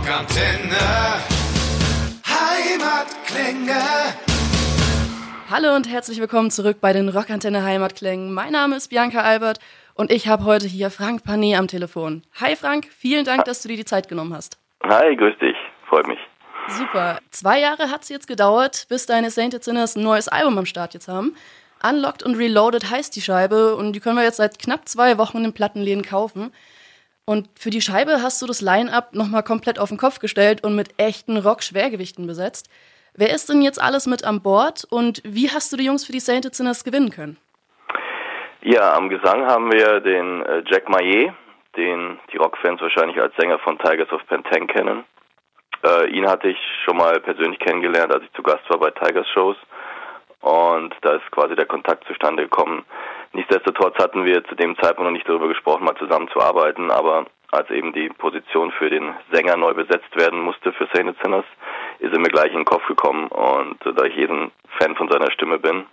Rockantenne. Heimatklänge. Hallo und herzlich willkommen zurück bei den Rockantenne Heimatklängen. Mein Name ist Bianca Albert und ich habe heute hier Frank Panet am Telefon. Hi Frank, vielen Dank, dass du dir die Zeit genommen hast. Hi, grüß dich. Freut mich. Super. Zwei Jahre hat es jetzt gedauert, bis deine Sainted Sinners ein neues Album am Start jetzt haben. Unlocked und Reloaded heißt die Scheibe und die können wir jetzt seit knapp zwei Wochen in den Plattenläden kaufen. Und für die Scheibe hast du das Line-Up nochmal komplett auf den Kopf gestellt und mit echten Rock-Schwergewichten besetzt. Wer ist denn jetzt alles mit an Bord und wie hast du die Jungs für die Sainted Sinners gewinnen können? Ja, am Gesang haben wir den äh, Jack Maillet, den die Rockfans wahrscheinlich als Sänger von Tigers of Pantang kennen. Äh, ihn hatte ich schon mal persönlich kennengelernt, als ich zu Gast war bei Tigers Shows. Und da ist quasi der Kontakt zustande gekommen. Nichtsdestotrotz hatten wir zu dem Zeitpunkt noch nicht darüber gesprochen, mal zusammenzuarbeiten, aber als eben die Position für den Sänger neu besetzt werden musste für Sainted Sinners, ist er mir gleich in den Kopf gekommen und da ich jeden Fan von seiner Stimme bin.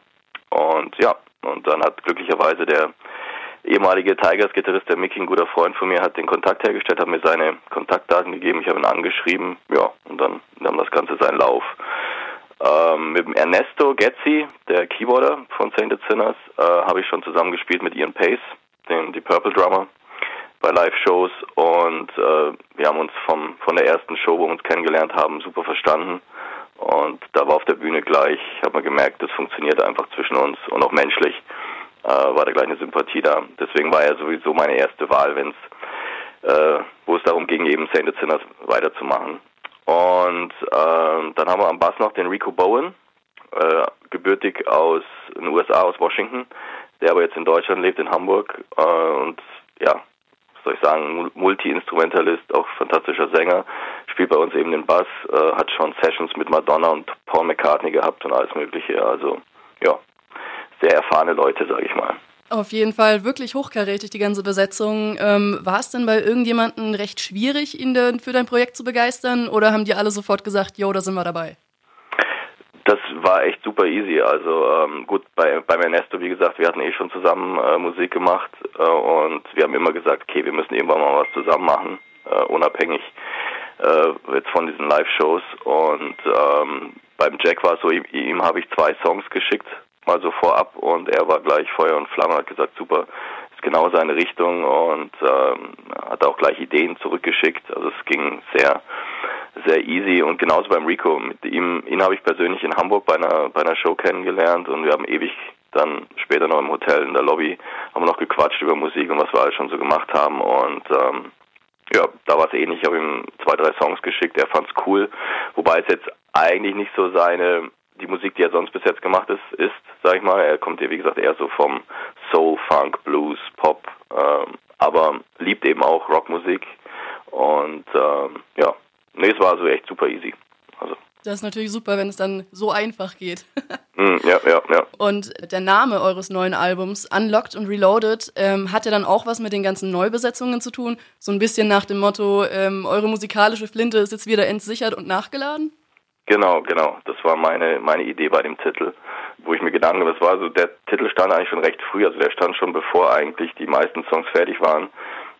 Und ja, und dann hat glücklicherweise der ehemalige Tigers-Gitarrist, der Mickey, ein guter Freund von mir, hat den Kontakt hergestellt, hat mir seine Kontaktdaten gegeben, ich habe ihn angeschrieben, ja, und dann nahm das Ganze seinen Lauf. Ähm, mit dem Ernesto Getzi, der Keyboarder von Sainted Sinners, äh, habe ich schon zusammen gespielt mit Ian Pace, dem die Purple Drummer, bei Live-Shows und äh, wir haben uns vom von der ersten Show, wo wir uns kennengelernt haben, super verstanden. Und da war auf der Bühne gleich, ich habe mal gemerkt, das funktioniert einfach zwischen uns und auch menschlich äh, war da gleich eine Sympathie da. Deswegen war er sowieso meine erste Wahl, wenn es, äh, wo es darum ging, eben Sainted Sinners weiterzumachen. Und äh, dann haben wir am Bass noch den Rico Bowen, äh, gebürtig aus den USA, aus Washington, der aber jetzt in Deutschland lebt, in Hamburg. Äh, und ja, was soll ich sagen, Multi-Instrumentalist, auch fantastischer Sänger, spielt bei uns eben den Bass, äh, hat schon Sessions mit Madonna und Paul McCartney gehabt und alles Mögliche. Also ja, sehr erfahrene Leute, sage ich mal. Auf jeden Fall wirklich hochkarätig, die ganze Besetzung. Ähm, war es denn bei irgendjemandem recht schwierig, ihn denn für dein Projekt zu begeistern oder haben die alle sofort gesagt, jo, da sind wir dabei? Das war echt super easy. Also ähm, gut, bei, beim Ernesto, wie gesagt, wir hatten eh schon zusammen äh, Musik gemacht äh, und wir haben immer gesagt, okay, wir müssen irgendwann mal was zusammen machen, äh, unabhängig äh, jetzt von diesen Live-Shows. Und ähm, beim Jack war es so, ihm, ihm habe ich zwei Songs geschickt mal so vorab und er war gleich Feuer und Flamme, hat gesagt, super, ist genau seine Richtung und ähm, hat auch gleich Ideen zurückgeschickt. Also es ging sehr, sehr easy und genauso beim Rico. Mit ihm, ihn habe ich persönlich in Hamburg bei einer, bei einer Show kennengelernt und wir haben ewig dann später noch im Hotel in der Lobby haben wir noch gequatscht über Musik und was wir alles schon so gemacht haben und ähm, ja, da war es ähnlich. Ich habe ihm zwei, drei Songs geschickt. Er fand's cool, wobei es jetzt eigentlich nicht so seine die Musik, die er sonst bis jetzt gemacht ist, ist, sag ich mal. Er kommt ja, wie gesagt, eher so vom Soul, Funk, Blues, Pop, ähm, aber liebt eben auch Rockmusik. Und ähm, ja, nee, es war so echt super easy. Also. Das ist natürlich super, wenn es dann so einfach geht. mm, ja, ja, ja. Und der Name eures neuen Albums, Unlocked und Reloaded, ähm, hat ja dann auch was mit den ganzen Neubesetzungen zu tun. So ein bisschen nach dem Motto, ähm, eure musikalische Flinte ist jetzt wieder entsichert und nachgeladen? Genau, genau. Das war meine meine Idee bei dem Titel, wo ich mir Gedanken, das war so, der Titel stand eigentlich schon recht früh, also der stand schon bevor eigentlich die meisten Songs fertig waren,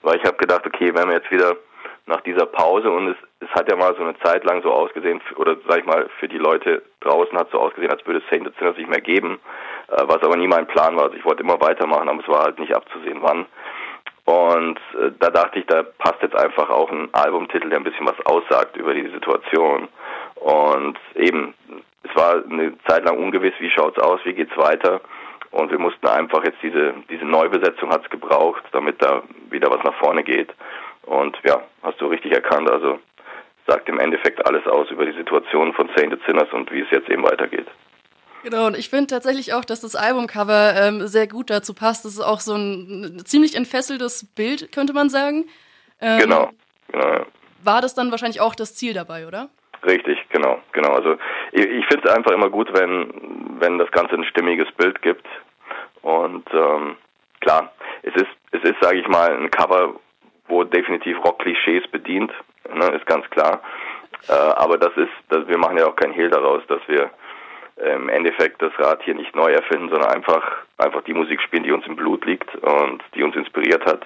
weil ich habe gedacht, okay, wenn wir jetzt wieder nach dieser Pause und es, es hat ja mal so eine Zeit lang so ausgesehen, oder sag ich mal, für die Leute draußen hat es so ausgesehen, als würde es Saint Sinners nicht mehr geben, äh, was aber nie mein Plan war. Also ich wollte immer weitermachen, aber es war halt nicht abzusehen, wann. Und äh, da dachte ich, da passt jetzt einfach auch ein Albumtitel, der ein bisschen was aussagt über die Situation. Und eben, es war eine Zeit lang ungewiss, wie schaut's aus, wie geht's weiter. Und wir mussten einfach jetzt diese, diese Neubesetzung hat's gebraucht, damit da wieder was nach vorne geht. Und ja, hast du richtig erkannt, also sagt im Endeffekt alles aus über die Situation von Sainted Sinners und wie es jetzt eben weitergeht. Genau, und ich finde tatsächlich auch, dass das Albumcover ähm, sehr gut dazu passt. Das ist auch so ein ziemlich entfesseltes Bild, könnte man sagen. Ähm, genau, genau. Ja. War das dann wahrscheinlich auch das Ziel dabei, oder? Richtig, genau, genau. Also ich, ich finde es einfach immer gut, wenn wenn das Ganze ein stimmiges Bild gibt. Und ähm, klar, es ist es ist, sage ich mal, ein Cover, wo definitiv Rock-Klischees bedient, ne, ist ganz klar. Äh, aber das ist, das, wir machen ja auch kein Hehl daraus, dass wir im Endeffekt das Rad hier nicht neu erfinden, sondern einfach einfach die Musik spielen, die uns im Blut liegt und die uns inspiriert hat,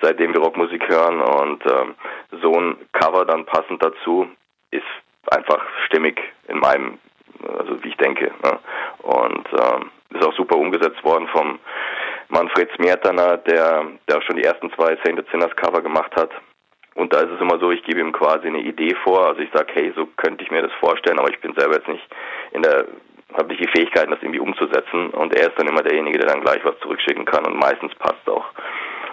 seitdem wir Rockmusik hören. Und ähm, so ein Cover dann passend dazu ist einfach stimmig in meinem, also wie ich denke. Ne? Und ähm, ist auch super umgesetzt worden vom Manfred Smertaner, der, der auch schon die ersten zwei Saint Sinners Cover gemacht hat. Und da ist es immer so, ich gebe ihm quasi eine Idee vor. Also ich sage, hey, so könnte ich mir das vorstellen, aber ich bin selber jetzt nicht in der, habe nicht die Fähigkeiten, das irgendwie umzusetzen. Und er ist dann immer derjenige, der dann gleich was zurückschicken kann und meistens passt auch.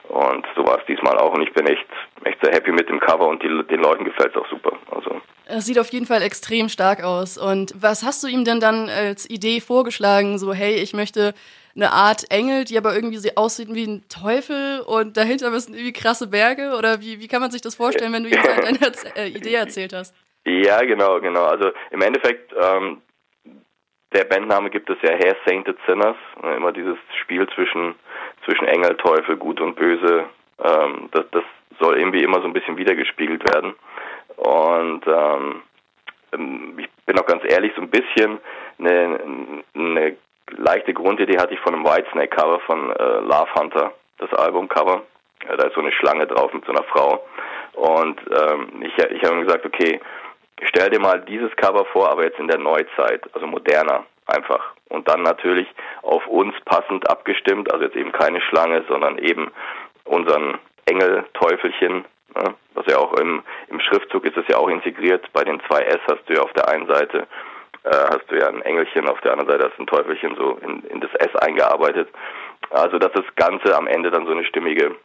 Und so war es diesmal auch. Und ich bin echt, echt sehr happy mit dem Cover und die, den Leuten gefällt es auch super. Also. Es sieht auf jeden Fall extrem stark aus. Und was hast du ihm denn dann als Idee vorgeschlagen? So, hey, ich möchte eine Art Engel, die aber irgendwie so aussieht wie ein Teufel und dahinter müssen irgendwie krasse Berge? Oder wie, wie kann man sich das vorstellen, wenn du ihm deine äh, Idee erzählt hast? Ja, genau, genau. Also im Endeffekt, ähm, der Bandname gibt es ja Hair Sainted Sinners. Ne, immer dieses Spiel zwischen, zwischen Engel, Teufel, Gut und Böse. Ähm, das, das soll irgendwie immer so ein bisschen wiedergespiegelt werden. Und ähm, ich bin auch ganz ehrlich, so ein bisschen eine, eine leichte Grundidee hatte ich von einem Whitesnake-Cover von äh, Love Hunter, das Albumcover. Ja, da ist so eine Schlange drauf mit so einer Frau. Und ähm, ich, ich habe gesagt, okay, stell dir mal dieses Cover vor, aber jetzt in der Neuzeit, also moderner einfach. Und dann natürlich auf uns passend abgestimmt, also jetzt eben keine Schlange, sondern eben unseren Engel, Teufelchen, ne? was ja auch im, im Schriftzug ist es ja auch integriert. Bei den zwei S hast du ja auf der einen Seite äh, hast du ja ein Engelchen, auf der anderen Seite hast du ein Teufelchen so in, in das S eingearbeitet. Also dass das Ganze am Ende dann so eine stimmige,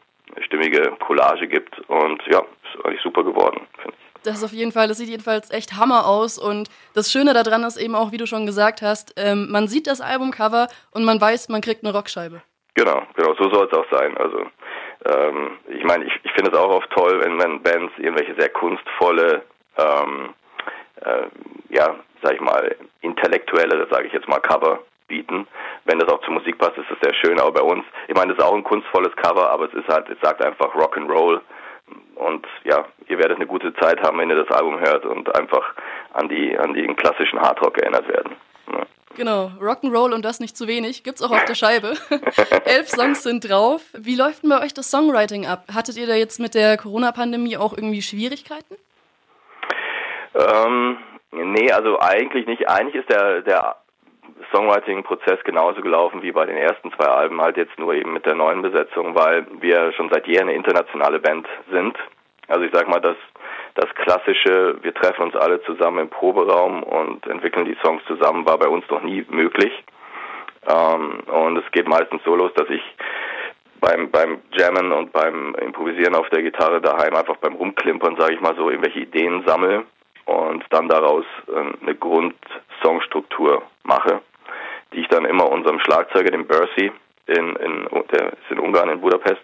stimmige Collage gibt und ja, ist eigentlich super geworden, finde ich. Das ist auf jeden Fall, das sieht jedenfalls echt Hammer aus. Und das Schöne daran ist eben auch, wie du schon gesagt hast, ähm, man sieht das Albumcover und man weiß, man kriegt eine Rockscheibe. Genau, genau, so soll es auch sein. Also ähm, ich meine, ich, ich finde es auch oft toll, wenn, wenn Bands irgendwelche sehr kunstvolle ähm, äh, ja, sag ich mal, intellektuelle, sage ich jetzt mal, Cover bieten. Wenn das auch zur Musik passt, ist das sehr schön. Aber bei uns, ich meine, das ist auch ein kunstvolles Cover, aber es ist halt, es sagt einfach Rock and Roll. Und ja, ihr werdet eine gute Zeit haben, wenn ihr das Album hört und einfach an die an den klassischen Hardrock erinnert werden. Genau, Rock'n'Roll und das nicht zu wenig. Gibt's auch auf der Scheibe. Elf Songs sind drauf. Wie läuft denn bei euch das Songwriting ab? Hattet ihr da jetzt mit der Corona-Pandemie auch irgendwie Schwierigkeiten? Ähm, Nee, also eigentlich nicht. Eigentlich ist der, der Songwriting-Prozess genauso gelaufen wie bei den ersten zwei Alben, halt jetzt nur eben mit der neuen Besetzung, weil wir schon seit jeher eine internationale Band sind. Also ich sag mal, das, das klassische, wir treffen uns alle zusammen im Proberaum und entwickeln die Songs zusammen, war bei uns noch nie möglich. Ähm, und es geht meistens so los, dass ich beim, beim Jammen und beim Improvisieren auf der Gitarre daheim einfach beim Rumklimpern, sage ich mal so, irgendwelche Ideen sammle und dann daraus ähm, eine Grundsongstruktur mache, die ich dann immer unserem Schlagzeuger, dem Bercy, in, in, der ist in Ungarn, in Budapest,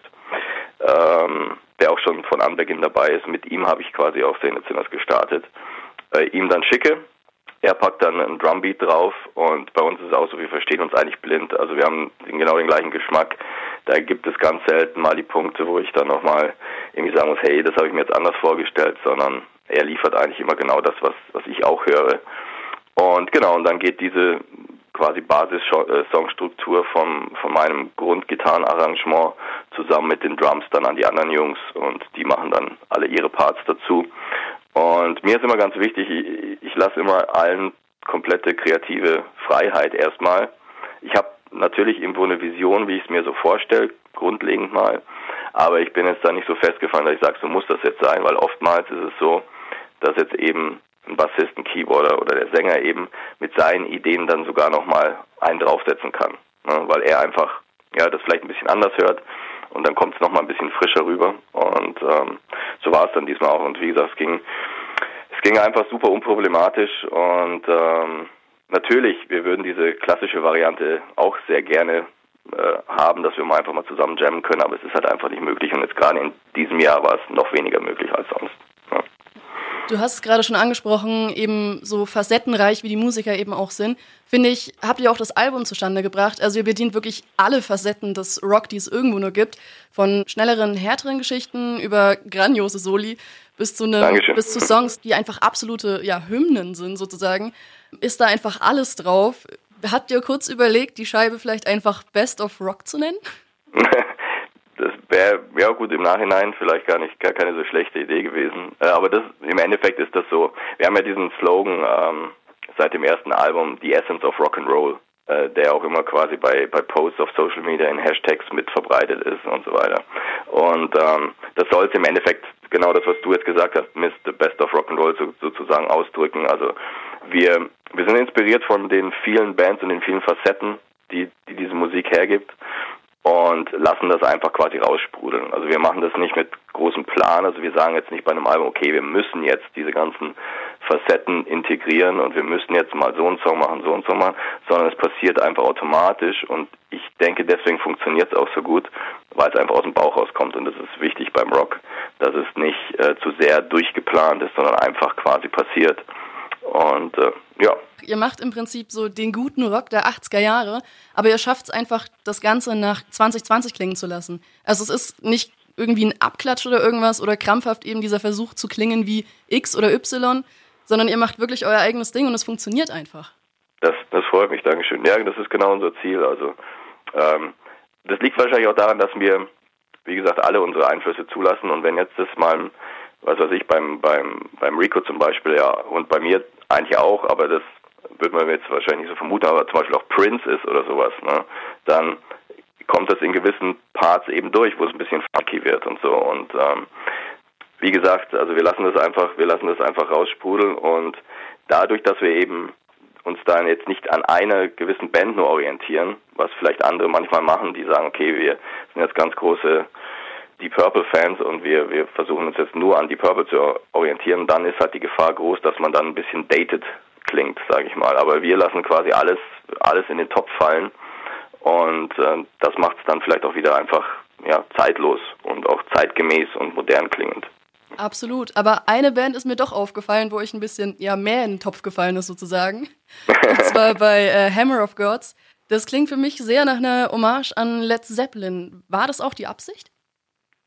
ähm, der auch schon von Anbeginn dabei ist, mit ihm habe ich quasi auf Szene Zinners gestartet, äh, ihm dann schicke. Er packt dann einen Drumbeat drauf und bei uns ist es auch so, wir verstehen uns eigentlich blind. Also wir haben genau den gleichen Geschmack. Da gibt es ganz selten mal die Punkte, wo ich dann nochmal irgendwie sagen muss, hey, das habe ich mir jetzt anders vorgestellt, sondern er liefert eigentlich immer genau das, was, was ich auch höre. Und genau, und dann geht diese quasi Basis-Songstruktur von meinem Grundgitarrenarrangement zusammen mit den Drums dann an die anderen Jungs und die machen dann alle ihre Parts dazu. Und mir ist immer ganz wichtig, ich, ich lasse immer allen komplette kreative Freiheit erstmal. Ich habe natürlich irgendwo eine Vision, wie ich es mir so vorstelle, grundlegend mal. Aber ich bin jetzt da nicht so festgefahren, dass ich sage, so muss das jetzt sein, weil oftmals ist es so, dass jetzt eben ein Bassist, ein Keyboarder oder der Sänger eben mit seinen Ideen dann sogar nochmal einen draufsetzen kann. Ne? Weil er einfach ja das vielleicht ein bisschen anders hört und dann kommt es nochmal ein bisschen frischer rüber. Und ähm, so war es dann diesmal auch. Und wie gesagt, es ging, es ging einfach super unproblematisch und ähm, natürlich, wir würden diese klassische Variante auch sehr gerne äh, haben, dass wir mal einfach mal zusammen jammen können, aber es ist halt einfach nicht möglich und jetzt gerade in diesem Jahr war es noch weniger möglich als sonst. Du hast es gerade schon angesprochen, eben so facettenreich, wie die Musiker eben auch sind. Finde ich, habt ihr auch das Album zustande gebracht. Also ihr bedient wirklich alle Facetten des Rock, die es irgendwo nur gibt. Von schnelleren, härteren Geschichten über grandiose Soli bis zu, ne, bis zu Songs, die einfach absolute ja, Hymnen sind sozusagen. Ist da einfach alles drauf. Habt ihr kurz überlegt, die Scheibe vielleicht einfach Best of Rock zu nennen? das wäre ja gut im Nachhinein vielleicht gar nicht gar keine so schlechte Idee gewesen. Äh, aber das im Endeffekt ist das so. Wir haben ja diesen Slogan ähm, seit dem ersten Album, The Essence of Rock and Roll, äh, der auch immer quasi bei bei Posts auf Social Media in Hashtags mit verbreitet ist und so weiter. Und ähm, das soll es im Endeffekt genau das, was du jetzt gesagt hast, Mr. the Best of Rock and Roll so, sozusagen ausdrücken. Also wir wir sind inspiriert von den vielen Bands und den vielen Facetten, die, die diese Musik hergibt und lassen das einfach quasi raussprudeln. Also wir machen das nicht mit großem Plan, also wir sagen jetzt nicht bei einem Album, okay, wir müssen jetzt diese ganzen Facetten integrieren und wir müssen jetzt mal so einen Song machen, so einen Song machen, sondern es passiert einfach automatisch und ich denke, deswegen funktioniert es auch so gut, weil es einfach aus dem Bauch rauskommt und das ist wichtig beim Rock, dass es nicht äh, zu sehr durchgeplant ist, sondern einfach quasi passiert. Und äh, ja. Ihr macht im Prinzip so den guten Rock der 80er Jahre, aber ihr schafft es einfach, das Ganze nach 2020 klingen zu lassen. Also es ist nicht irgendwie ein Abklatsch oder irgendwas oder krampfhaft eben dieser Versuch zu klingen wie X oder Y, sondern ihr macht wirklich euer eigenes Ding und es funktioniert einfach. Das, das freut mich, Dankeschön. Ja, das ist genau unser Ziel. Also ähm, das liegt wahrscheinlich auch daran, dass wir, wie gesagt, alle unsere Einflüsse zulassen und wenn jetzt das mal was weiß ich, beim, beim, beim Rico zum Beispiel, ja, und bei mir eigentlich auch, aber das würde man jetzt wahrscheinlich nicht so vermuten, aber zum Beispiel auch Prince ist oder sowas, ne, dann kommt das in gewissen Parts eben durch, wo es ein bisschen funky wird und so. Und ähm, wie gesagt, also wir lassen das einfach, wir lassen das einfach raussprudeln. Und dadurch, dass wir eben uns dann jetzt nicht an einer gewissen Band nur orientieren, was vielleicht andere manchmal machen, die sagen, okay, wir sind jetzt ganz große die Purple-Fans und wir, wir versuchen uns jetzt nur an die Purple zu orientieren, dann ist halt die Gefahr groß, dass man dann ein bisschen dated klingt, sage ich mal. Aber wir lassen quasi alles, alles in den Topf fallen und äh, das macht es dann vielleicht auch wieder einfach ja, zeitlos und auch zeitgemäß und modern klingend. Absolut. Aber eine Band ist mir doch aufgefallen, wo ich ein bisschen ja, mehr in den Topf gefallen ist, sozusagen. Und zwar bei äh, Hammer of Gods. Das klingt für mich sehr nach einer Hommage an Led Zeppelin. War das auch die Absicht?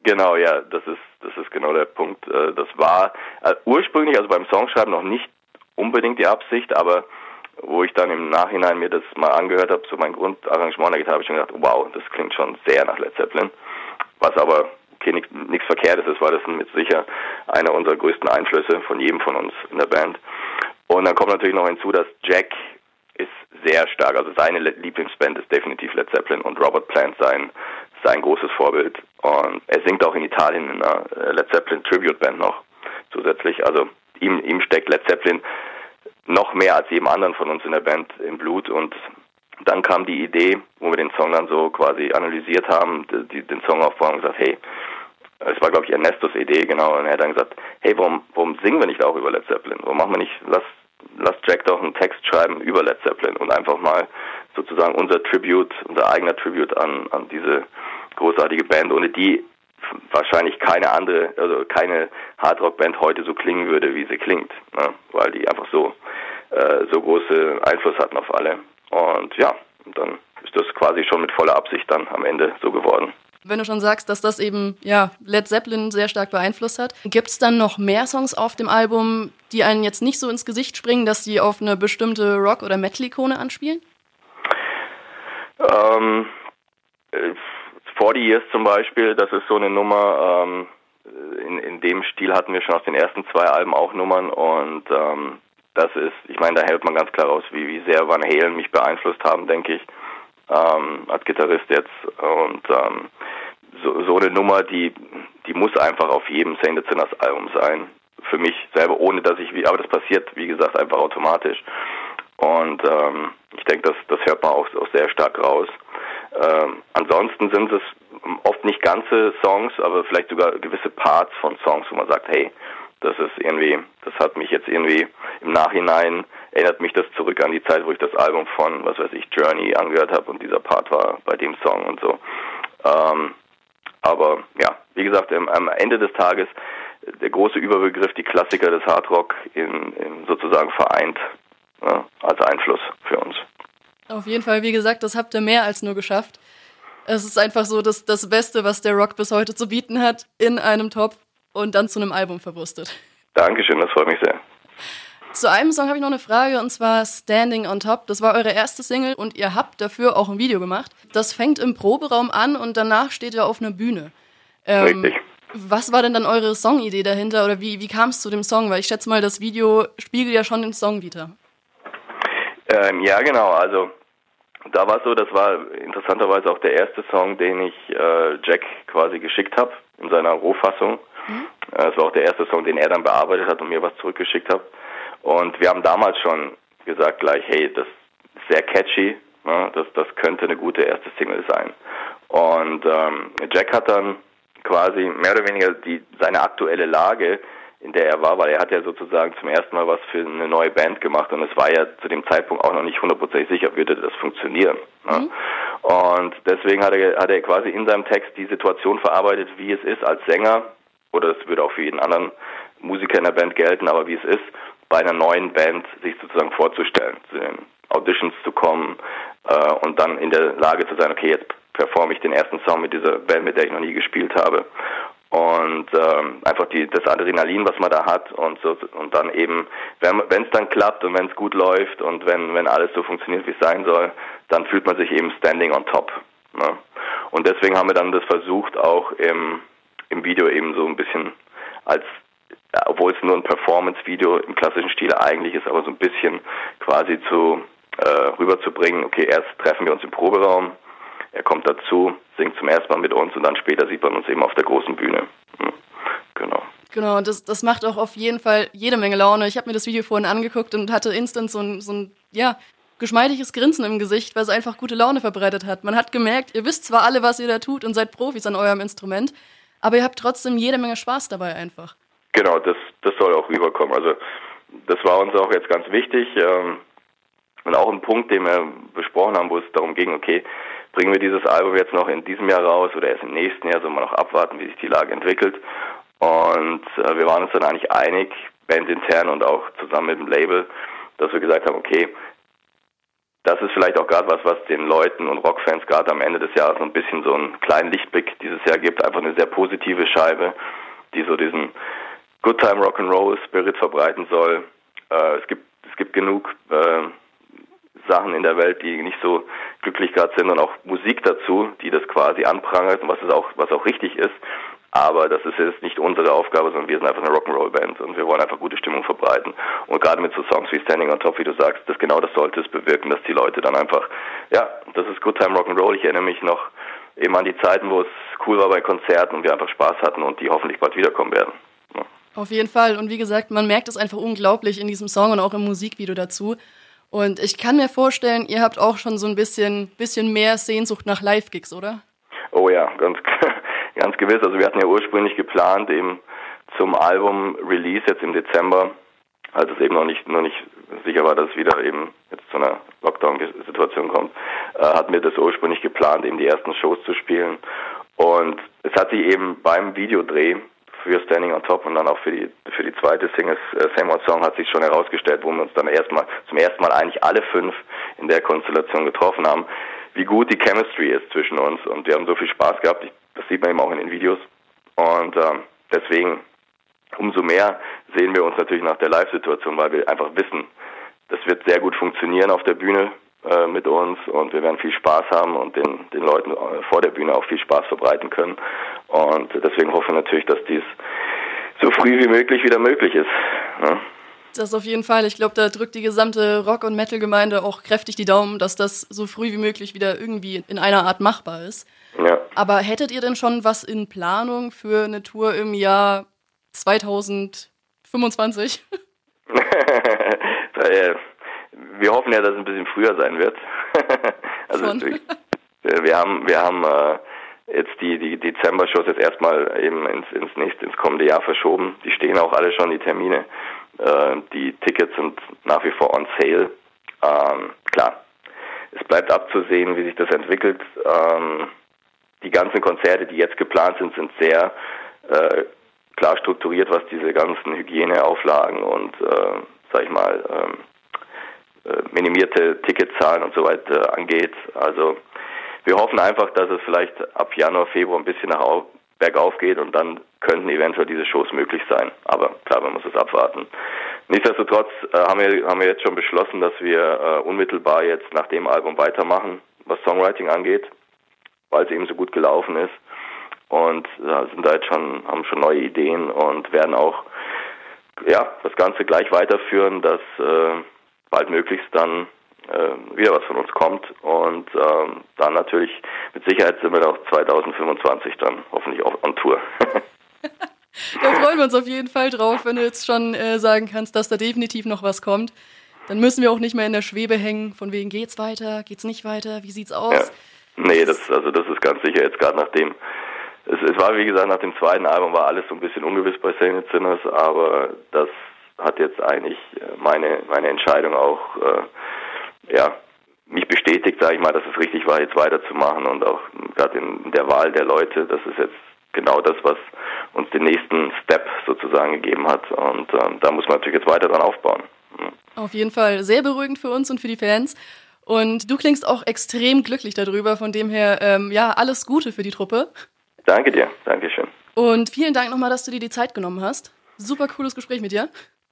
Genau, ja, das ist das ist genau der Punkt. Äh, das war äh, ursprünglich, also beim Songschreiben noch nicht unbedingt die Absicht, aber wo ich dann im Nachhinein mir das mal angehört habe, so mein Grundarrangement der Gitarre, habe ich schon gedacht, wow, das klingt schon sehr nach Led Zeppelin. Was aber okay, nichts Verkehrtes ist, weil das mit sicher einer unserer größten Einflüsse von jedem von uns in der Band. Und dann kommt natürlich noch hinzu, dass Jack ist sehr stark, also seine Lieblingsband ist definitiv Led Zeppelin und Robert Plant sein sein großes Vorbild. Und er singt auch in Italien in einer äh, Led Zeppelin Tribute Band noch zusätzlich. Also ihm, ihm steckt Led Zeppelin noch mehr als jedem anderen von uns in der Band im Blut. Und dann kam die Idee, wo wir den Song dann so quasi analysiert haben, die, den Songaufbau und gesagt, hey, es war glaube ich Ernestos Idee, genau, und er hat dann gesagt, hey, warum, warum singen wir nicht auch über Led Zeppelin? Warum machen wir nicht, lass, lass Jack doch einen Text schreiben über Led Zeppelin und einfach mal sozusagen unser Tribute, unser eigener Tribute an, an diese großartige Band, ohne die wahrscheinlich keine andere, also keine Hardrock-Band heute so klingen würde, wie sie klingt, ne? weil die einfach so äh, so große Einfluss hatten auf alle. Und ja, dann ist das quasi schon mit voller Absicht dann am Ende so geworden. Wenn du schon sagst, dass das eben ja Led Zeppelin sehr stark beeinflusst hat, gibt es dann noch mehr Songs auf dem Album, die einen jetzt nicht so ins Gesicht springen, dass die auf eine bestimmte Rock- oder Metal-Ikone anspielen? Ähm, 40 Years zum Beispiel, das ist so eine Nummer, ähm, in, in dem Stil hatten wir schon aus den ersten zwei Alben auch Nummern und ähm, das ist, ich meine, da hält man ganz klar raus, wie, wie sehr Van Halen mich beeinflusst haben, denke ich, ähm, als Gitarrist jetzt und ähm, so, so eine Nummer, die, die muss einfach auf jedem Saint Sinners Album sein. Für mich selber, ohne dass ich, wie, aber das passiert, wie gesagt, einfach automatisch. Und ähm, ich denke, das, das hört man auch, auch sehr stark raus. Ähm, ansonsten sind es oft nicht ganze Songs, aber vielleicht sogar gewisse Parts von Songs, wo man sagt, hey, das ist irgendwie, das hat mich jetzt irgendwie im Nachhinein, erinnert mich das zurück an die Zeit, wo ich das Album von, was weiß ich, Journey angehört habe und dieser Part war bei dem Song und so. Ähm, aber ja, wie gesagt, am, am Ende des Tages der große Überbegriff, die Klassiker des Hardrock in, in sozusagen vereint ja, als Einfluss für uns. Auf jeden Fall, wie gesagt, das habt ihr mehr als nur geschafft. Es ist einfach so das, das Beste, was der Rock bis heute zu bieten hat, in einem Topf und dann zu einem Album verwurstet. Dankeschön, das freut mich sehr. Zu einem Song habe ich noch eine Frage und zwar Standing on Top. Das war eure erste Single und ihr habt dafür auch ein Video gemacht. Das fängt im Proberaum an und danach steht ihr auf einer Bühne. Ähm, Richtig. Was war denn dann eure Songidee dahinter oder wie, wie kam es zu dem Song? Weil ich schätze mal, das Video spiegelt ja schon den Song wieder. Ähm, ja, genau. Also da war es so, das war interessanterweise auch der erste Song, den ich äh, Jack quasi geschickt habe in seiner Rohfassung. Mhm. Äh, es war auch der erste Song, den er dann bearbeitet hat und mir was zurückgeschickt hat. Und wir haben damals schon gesagt gleich, hey, das ist sehr catchy, ne? das, das könnte eine gute erste Single sein. Und ähm, Jack hat dann quasi mehr oder weniger die, seine aktuelle Lage in der er war, weil er hat ja sozusagen zum ersten Mal was für eine neue Band gemacht und es war ja zu dem Zeitpunkt auch noch nicht hundertprozentig sicher, würde das funktionieren. Ne? Mhm. Und deswegen hat er, hat er quasi in seinem Text die Situation verarbeitet, wie es ist als Sänger, oder das würde auch für jeden anderen Musiker in der Band gelten, aber wie es ist, bei einer neuen Band sich sozusagen vorzustellen, zu den Auditions zu kommen äh, und dann in der Lage zu sein, okay, jetzt performe ich den ersten Song mit dieser Band, mit der ich noch nie gespielt habe und ähm, einfach die das Adrenalin, was man da hat und so und dann eben, wenn es dann klappt und wenn es gut läuft und wenn wenn alles so funktioniert, wie es sein soll, dann fühlt man sich eben standing on top. Ne? Und deswegen haben wir dann das versucht, auch im im Video eben so ein bisschen als obwohl es nur ein Performance-Video im klassischen Stil eigentlich ist, aber so ein bisschen quasi zu äh, rüberzubringen. Okay, erst treffen wir uns im Proberaum, er kommt dazu, singt zum ersten Mal mit uns und dann später sieht man uns eben auf der großen Bühne. Hm. Genau. Genau, das, das macht auch auf jeden Fall jede Menge Laune. Ich habe mir das Video vorhin angeguckt und hatte instant so ein, so ein ja, geschmeidiges Grinsen im Gesicht, weil es einfach gute Laune verbreitet hat. Man hat gemerkt, ihr wisst zwar alle, was ihr da tut und seid Profis an eurem Instrument, aber ihr habt trotzdem jede Menge Spaß dabei einfach. Genau, das, das soll auch rüberkommen. Also das war uns auch jetzt ganz wichtig ähm, und auch ein Punkt, den wir besprochen haben, wo es darum ging, okay, bringen wir dieses Album jetzt noch in diesem Jahr raus oder erst im nächsten Jahr, soll man noch abwarten, wie sich die Lage entwickelt. Und äh, wir waren uns dann eigentlich einig, bandintern und auch zusammen mit dem Label, dass wir gesagt haben, okay, das ist vielleicht auch gerade was, was den Leuten und Rockfans gerade am Ende des Jahres so ein bisschen so einen kleinen Lichtblick dieses Jahr gibt. Einfach eine sehr positive Scheibe, die so diesen Good Time Rock'n'Roll Spirit verbreiten soll. Äh, es gibt es gibt genug äh, Sachen in der Welt, die nicht so glücklich gerade sind und auch Musik dazu, die das quasi anprangert und was es auch, was auch richtig ist. Aber das ist jetzt nicht unsere Aufgabe, sondern wir sind einfach eine Rock'n'Roll-Band und wir wollen einfach gute Stimmung verbreiten. Und gerade mit so Songs wie Standing on Top, wie du sagst, das genau das sollte es bewirken, dass die Leute dann einfach, ja, das ist Good Time Rock'n'Roll. Ich erinnere mich noch eben an die Zeiten, wo es cool war bei Konzerten und wir einfach Spaß hatten und die hoffentlich bald wiederkommen werden. Ja. Auf jeden Fall. Und wie gesagt, man merkt es einfach unglaublich in diesem Song und auch im Musikvideo dazu. Und ich kann mir vorstellen, ihr habt auch schon so ein bisschen, bisschen mehr Sehnsucht nach Live-Gigs, oder? Oh ja, ganz, ganz gewiss. Also wir hatten ja ursprünglich geplant, eben zum Album-Release jetzt im Dezember, als es eben noch nicht, noch nicht sicher war, dass es wieder eben jetzt zu einer Lockdown-Situation kommt, äh, hatten wir das ursprünglich geplant, eben die ersten Shows zu spielen. Und es hat sich eben beim Videodreh für Standing on Top und dann auch für die für die zweite Single äh, Same Old Song hat sich schon herausgestellt, wo wir uns dann erstmal zum ersten Mal eigentlich alle fünf in der Konstellation getroffen haben, wie gut die Chemistry ist zwischen uns und wir haben so viel Spaß gehabt. Ich, das sieht man eben auch in den Videos und ähm, deswegen umso mehr sehen wir uns natürlich nach der Live-Situation, weil wir einfach wissen, das wird sehr gut funktionieren auf der Bühne äh, mit uns und wir werden viel Spaß haben und den, den Leuten äh, vor der Bühne auch viel Spaß verbreiten können. Und deswegen hoffen wir natürlich, dass dies so früh wie möglich wieder möglich ist. Ja. Das auf jeden Fall. Ich glaube, da drückt die gesamte Rock- und Metal-Gemeinde auch kräftig die Daumen, dass das so früh wie möglich wieder irgendwie in einer Art machbar ist. Ja. Aber hättet ihr denn schon was in Planung für eine Tour im Jahr 2025? wir hoffen ja, dass es ein bisschen früher sein wird. also wir haben, wir haben äh, jetzt die, die Dezember-Shows jetzt erstmal eben ins, ins nächste, ins kommende Jahr verschoben. Die stehen auch alle schon, die Termine. Äh, die Tickets sind nach wie vor on sale. Ähm, klar, es bleibt abzusehen, wie sich das entwickelt. Ähm, die ganzen Konzerte, die jetzt geplant sind, sind sehr äh, klar strukturiert, was diese ganzen Hygieneauflagen und, äh, sag ich mal, ähm, äh, minimierte Ticketzahlen und so weiter angeht. Also wir hoffen einfach, dass es vielleicht ab Januar, Februar ein bisschen nach bergauf geht und dann könnten eventuell diese Shows möglich sein. Aber klar, man muss es abwarten. Nichtsdestotrotz äh, haben, wir, haben wir jetzt schon beschlossen, dass wir äh, unmittelbar jetzt nach dem Album weitermachen, was Songwriting angeht, weil es eben so gut gelaufen ist. und äh, sind da jetzt schon, haben schon neue Ideen und werden auch ja, das Ganze gleich weiterführen, dass äh, bald möglichst dann äh, wieder was von uns kommt und ähm, dann natürlich mit Sicherheit sind wir auch 2025 dann hoffentlich auch on Tour. da freuen wir uns auf jeden Fall drauf, wenn du jetzt schon äh, sagen kannst, dass da definitiv noch was kommt. Dann müssen wir auch nicht mehr in der Schwebe hängen, von wegen geht's weiter, geht's nicht weiter, wie sieht's aus? Ja. Nee, das also das ist ganz sicher jetzt gerade nachdem es, es war wie gesagt nach dem zweiten Album war alles so ein bisschen ungewiss bei Saint Sinners, aber das hat jetzt eigentlich äh, meine meine Entscheidung auch äh, ja mich bestätigt, sage ich mal, dass es richtig war, jetzt weiterzumachen und auch gerade in der Wahl der Leute, das ist jetzt genau das, was uns den nächsten Step sozusagen gegeben hat und ähm, da muss man natürlich jetzt weiter dran aufbauen. Mhm. Auf jeden Fall sehr beruhigend für uns und für die Fans. Und du klingst auch extrem glücklich darüber. Von dem her, ähm, ja, alles Gute für die Truppe. Danke dir, danke schön. Und vielen Dank nochmal, dass du dir die Zeit genommen hast. Super cooles Gespräch mit dir.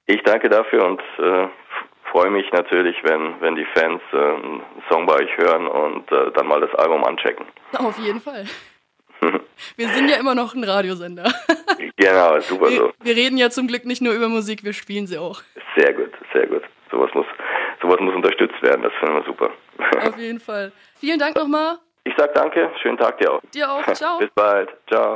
Ich danke dafür und äh, freue mich natürlich, wenn, wenn die Fans äh, einen Song bei euch hören und äh, dann mal das Album anchecken. Auf jeden Fall. Wir sind ja immer noch ein Radiosender. Genau, super wir, so. Wir reden ja zum Glück nicht nur über Musik, wir spielen sie auch. Sehr gut, sehr gut. Sowas muss, sowas muss unterstützt werden, das finden wir super. Auf jeden Fall. Vielen Dank nochmal. Ich sag danke, schönen Tag dir auch. Dir auch, ciao. Bis bald, ciao.